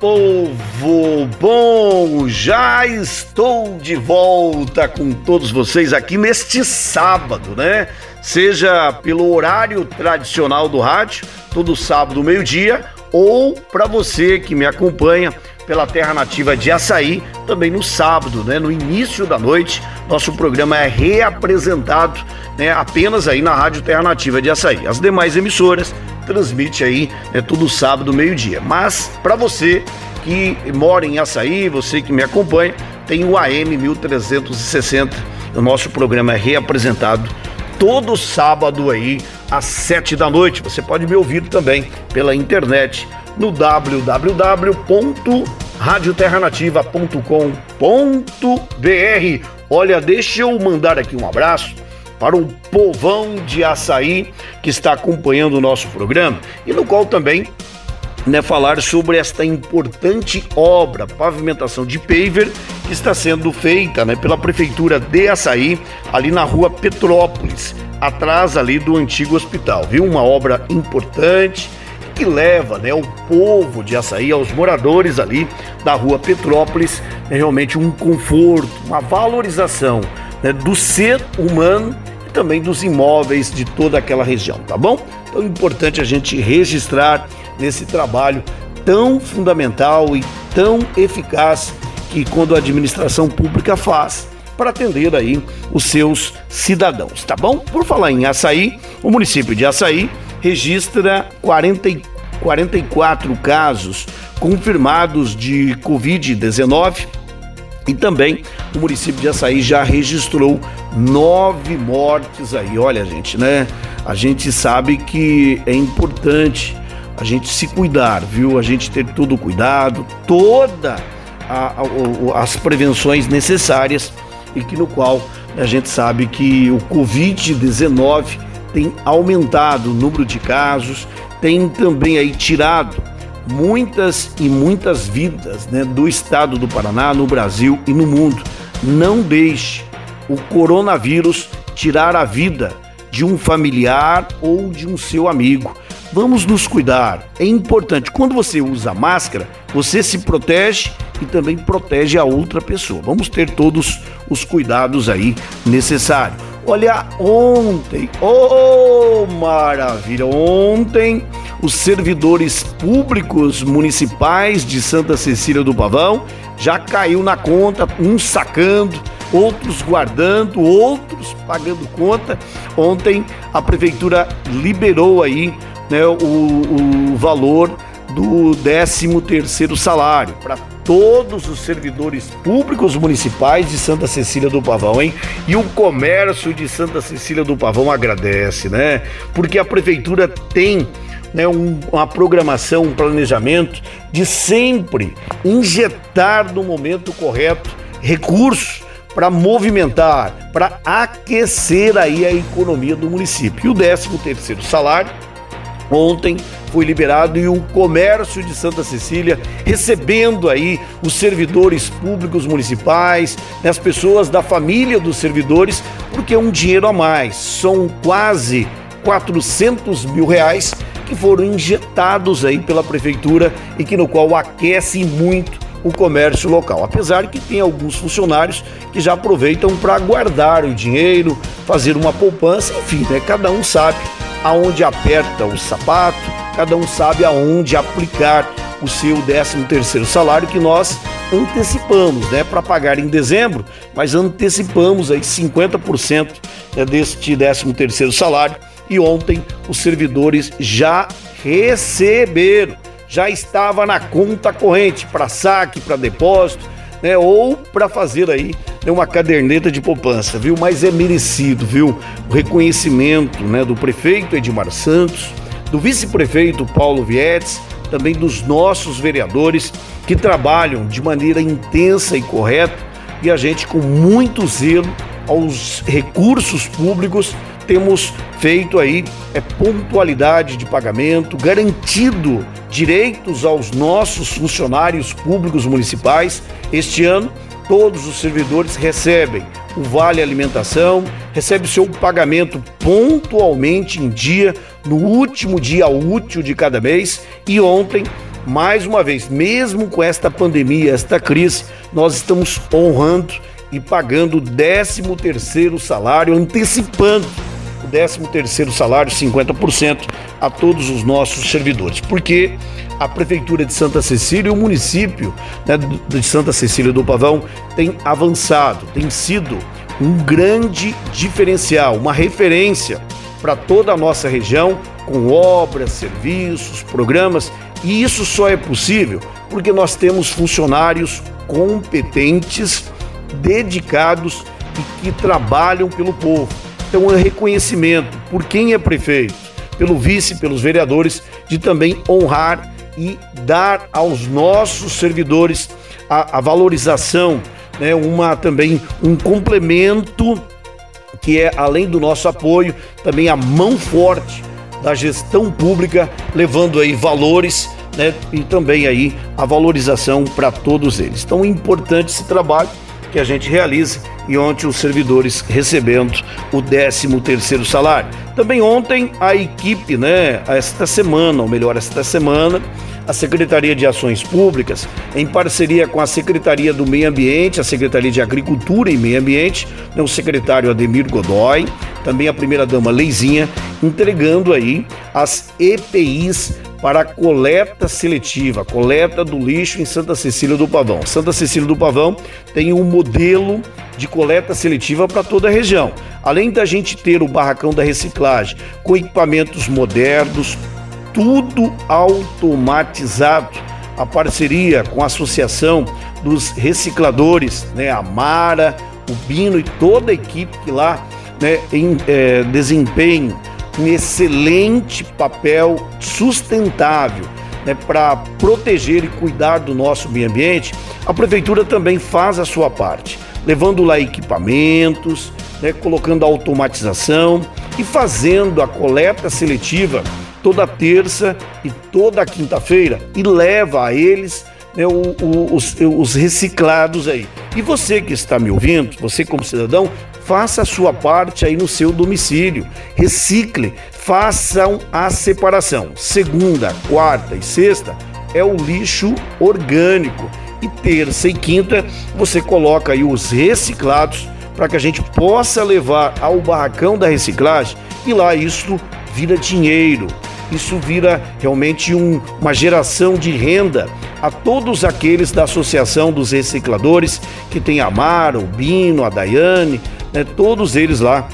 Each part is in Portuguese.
povo bom! Já estou de volta com todos vocês aqui neste sábado, né? Seja pelo horário tradicional do rádio, todo sábado, meio-dia, ou para você que me acompanha pela terra nativa de Açaí, também no sábado, né, no início da noite, nosso programa é reapresentado, né, apenas aí na Rádio Terra Nativa de Açaí. As demais emissoras transmite aí né, todo sábado meio-dia. Mas para você que mora em Açaí, você que me acompanha, tem o AM 1360. O nosso programa é reapresentado todo sábado aí às sete da noite. Você pode me ouvir também pela internet no www.radioterranativa.com.br. Olha, deixa eu mandar aqui um abraço para o povão de Açaí que está acompanhando o nosso programa e no qual também né, falar sobre esta importante obra, pavimentação de paver, que está sendo feita né, pela Prefeitura de Açaí, ali na rua Petrópolis, atrás ali do antigo hospital. Viu? Uma obra importante que leva né, o povo de Açaí, aos moradores ali da rua Petrópolis, é realmente um conforto, uma valorização né, do ser humano também dos imóveis de toda aquela região, tá bom? Então é importante a gente registrar nesse trabalho tão fundamental e tão eficaz que quando a administração pública faz para atender aí os seus cidadãos, tá bom? Por falar em Açaí, o município de Açaí registra 40, 44 casos confirmados de Covid-19 e também o município de Açaí já registrou nove mortes aí. Olha, gente, né? A gente sabe que é importante a gente se cuidar, viu? A gente ter todo o cuidado, toda a, a, as prevenções necessárias e que no qual a gente sabe que o Covid-19 tem aumentado o número de casos, tem também aí tirado muitas e muitas vidas né, do estado do Paraná, no Brasil e no mundo. Não deixe o coronavírus tirar a vida de um familiar ou de um seu amigo. Vamos nos cuidar. É importante. Quando você usa máscara, você se protege e também protege a outra pessoa. Vamos ter todos os cuidados aí necessários. Olha, ontem, oh maravilha, ontem os servidores públicos municipais de Santa Cecília do Pavão já caiu na conta, uns sacando, outros guardando, outros pagando conta. Ontem a prefeitura liberou aí né, o, o valor do 13 terceiro salário para todos os servidores públicos municipais de Santa Cecília do Pavão, hein? E o comércio de Santa Cecília do Pavão agradece, né? Porque a prefeitura tem né, um, uma programação, um planejamento de sempre injetar no momento correto recursos para movimentar, para aquecer aí a economia do município. E o 13 terceiro salário ontem foi liberado e o comércio de Santa Cecília recebendo aí os servidores públicos municipais, né, as pessoas da família dos servidores, porque é um dinheiro a mais. São quase 400 mil reais que foram injetados aí pela prefeitura e que no qual aquece muito o comércio local. Apesar que tem alguns funcionários que já aproveitam para guardar o dinheiro, fazer uma poupança, enfim, né? Cada um sabe aonde aperta o sapato, cada um sabe aonde aplicar o seu 13 terceiro salário que nós antecipamos, né, para pagar em dezembro, mas antecipamos aí 50% né, deste 13 terceiro salário e ontem os servidores já receberam, já estava na conta corrente para saque, para depósito, né, ou para fazer aí né, uma caderneta de poupança, viu? Mas é merecido, viu? O reconhecimento, né, do prefeito Edmar Santos, do vice-prefeito Paulo Vietes, também dos nossos vereadores que trabalham de maneira intensa e correta e a gente com muito zelo aos recursos públicos temos feito aí é pontualidade de pagamento, garantido direitos aos nossos funcionários públicos municipais. Este ano, todos os servidores recebem o vale alimentação, recebe seu pagamento pontualmente em dia, no último dia útil de cada mês. E ontem mais uma vez, mesmo com esta pandemia, esta crise, nós estamos honrando e pagando o 13 terceiro salário, antecipando o 13 terceiro salário, 50%, a todos os nossos servidores. Porque a Prefeitura de Santa Cecília e o município né, de Santa Cecília do Pavão tem avançado, tem sido um grande diferencial, uma referência para toda a nossa região, com obras, serviços, programas, e isso só é possível porque nós temos funcionários competentes, dedicados e que trabalham pelo povo. Então, é reconhecimento por quem é prefeito, pelo vice, pelos vereadores, de também honrar e dar aos nossos servidores a, a valorização, né, uma também um complemento que é além do nosso apoio, também a mão forte da gestão pública, levando aí valores né, e também aí a valorização para todos eles. Então, é importante esse trabalho que a gente realiza e ontem os servidores recebendo o 13 terceiro salário. Também ontem a equipe, né, esta semana, ou melhor, esta semana, a Secretaria de Ações Públicas, em parceria com a Secretaria do Meio Ambiente, a Secretaria de Agricultura e Meio Ambiente, né, o secretário Ademir Godoy, também a primeira-dama Leizinha, entregando aí as EPIs para a coleta seletiva, coleta do lixo em Santa Cecília do Pavão. Santa Cecília do Pavão tem um modelo de coleta seletiva para toda a região. Além da gente ter o barracão da reciclagem com equipamentos modernos, tudo automatizado. A parceria com a Associação dos Recicladores, né, a Mara, o Bino e toda a equipe que lá né, em, é, desempenha um excelente papel sustentável né, para proteger e cuidar do nosso meio ambiente, a prefeitura também faz a sua parte, levando lá equipamentos, né, colocando automatização e fazendo a coleta seletiva toda terça e toda quinta-feira e leva a eles né, o, o, os, os reciclados aí. E você que está me ouvindo, você como cidadão, faça a sua parte aí no seu domicílio. Recicle, façam a separação. Segunda, quarta e sexta é o lixo orgânico. E terça e quinta você coloca aí os reciclados para que a gente possa levar ao barracão da reciclagem e lá isso vira dinheiro isso vira realmente um, uma geração de renda a todos aqueles da Associação dos Recicladores, que tem a Mara, o Bino, a Daiane, né, todos eles lá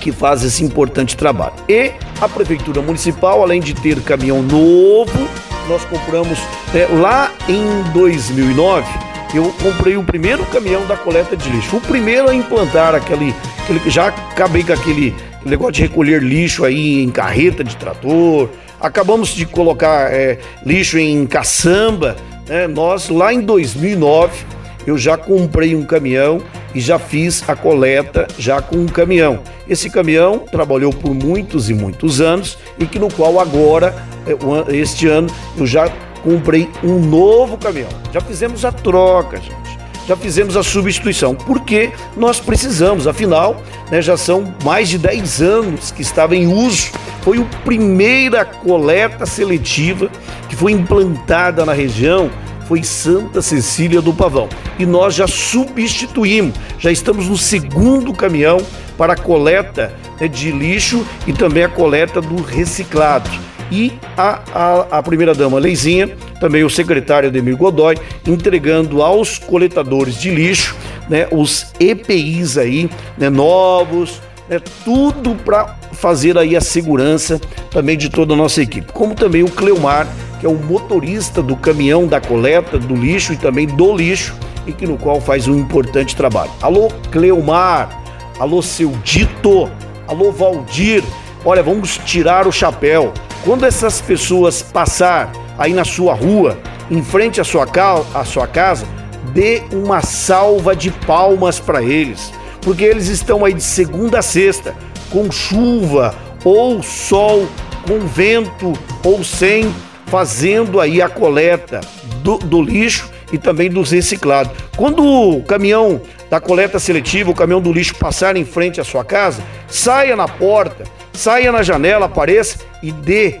que fazem esse importante trabalho. E a Prefeitura Municipal, além de ter caminhão novo, nós compramos né, lá em 2009 eu comprei o primeiro caminhão da coleta de lixo. O primeiro a implantar aquele. aquele já acabei com aquele negócio de recolher lixo aí em carreta de trator. Acabamos de colocar é, lixo em caçamba. Né? Nós, lá em 2009, eu já comprei um caminhão e já fiz a coleta já com um caminhão. Esse caminhão trabalhou por muitos e muitos anos e que no qual agora, é, este ano, eu já comprei um novo caminhão. Já fizemos a troca, gente já fizemos a substituição, porque nós precisamos, afinal, né, já são mais de 10 anos que estava em uso. Foi a primeira coleta seletiva que foi implantada na região, foi Santa Cecília do Pavão. E nós já substituímos, já estamos no segundo caminhão para a coleta né, de lixo e também a coleta do reciclado e a, a, a primeira-dama Leizinha, também o secretário Ademir Godoy, entregando aos coletadores de lixo né, os EPIs aí, né, novos, né, tudo para fazer aí a segurança também de toda a nossa equipe. Como também o Cleomar, que é o motorista do caminhão da coleta do lixo e também do lixo, e que no qual faz um importante trabalho. Alô, Cleomar, alô, seu Dito, alô, Valdir, olha, vamos tirar o chapéu. Quando essas pessoas passar aí na sua rua, em frente à sua, à sua casa, dê uma salva de palmas para eles, porque eles estão aí de segunda a sexta, com chuva ou sol, com vento ou sem, fazendo aí a coleta do, do lixo e também dos reciclados. Quando o caminhão da coleta seletiva, o caminhão do lixo passar em frente à sua casa, saia na porta, saia na janela, apareça e dê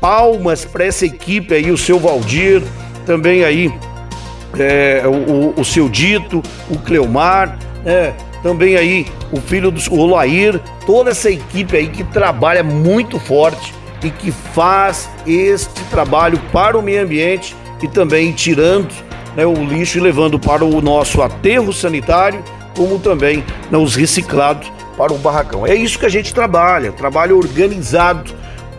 palmas para essa equipe aí, o seu Valdir, também aí é, o, o, seu Dito, o Cleomar, é, também aí o filho do Olair, toda essa equipe aí que trabalha muito forte e que faz este trabalho para o meio ambiente e também tirando né, o lixo e levando para o nosso aterro sanitário, como também né, os reciclados para o barracão. É isso que a gente trabalha, trabalho organizado,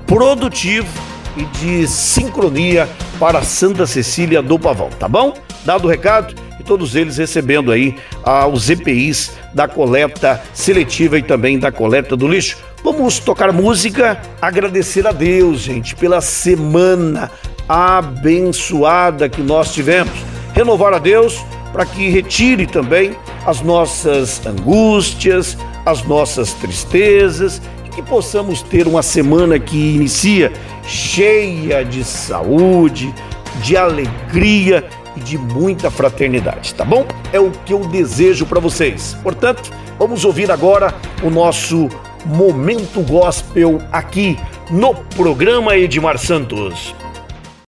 produtivo e de sincronia para Santa Cecília do Pavão, tá bom? Dado o recado, e todos eles recebendo aí ah, os EPIs da coleta seletiva e também da coleta do lixo. Vamos tocar música, agradecer a Deus, gente, pela semana abençoada que nós tivemos. Renovar a Deus para que retire também as nossas angústias, as nossas tristezas que possamos ter uma semana que inicia cheia de saúde, de alegria e de muita fraternidade, tá bom? É o que eu desejo para vocês. Portanto, vamos ouvir agora o nosso momento gospel aqui no programa Edmar Santos.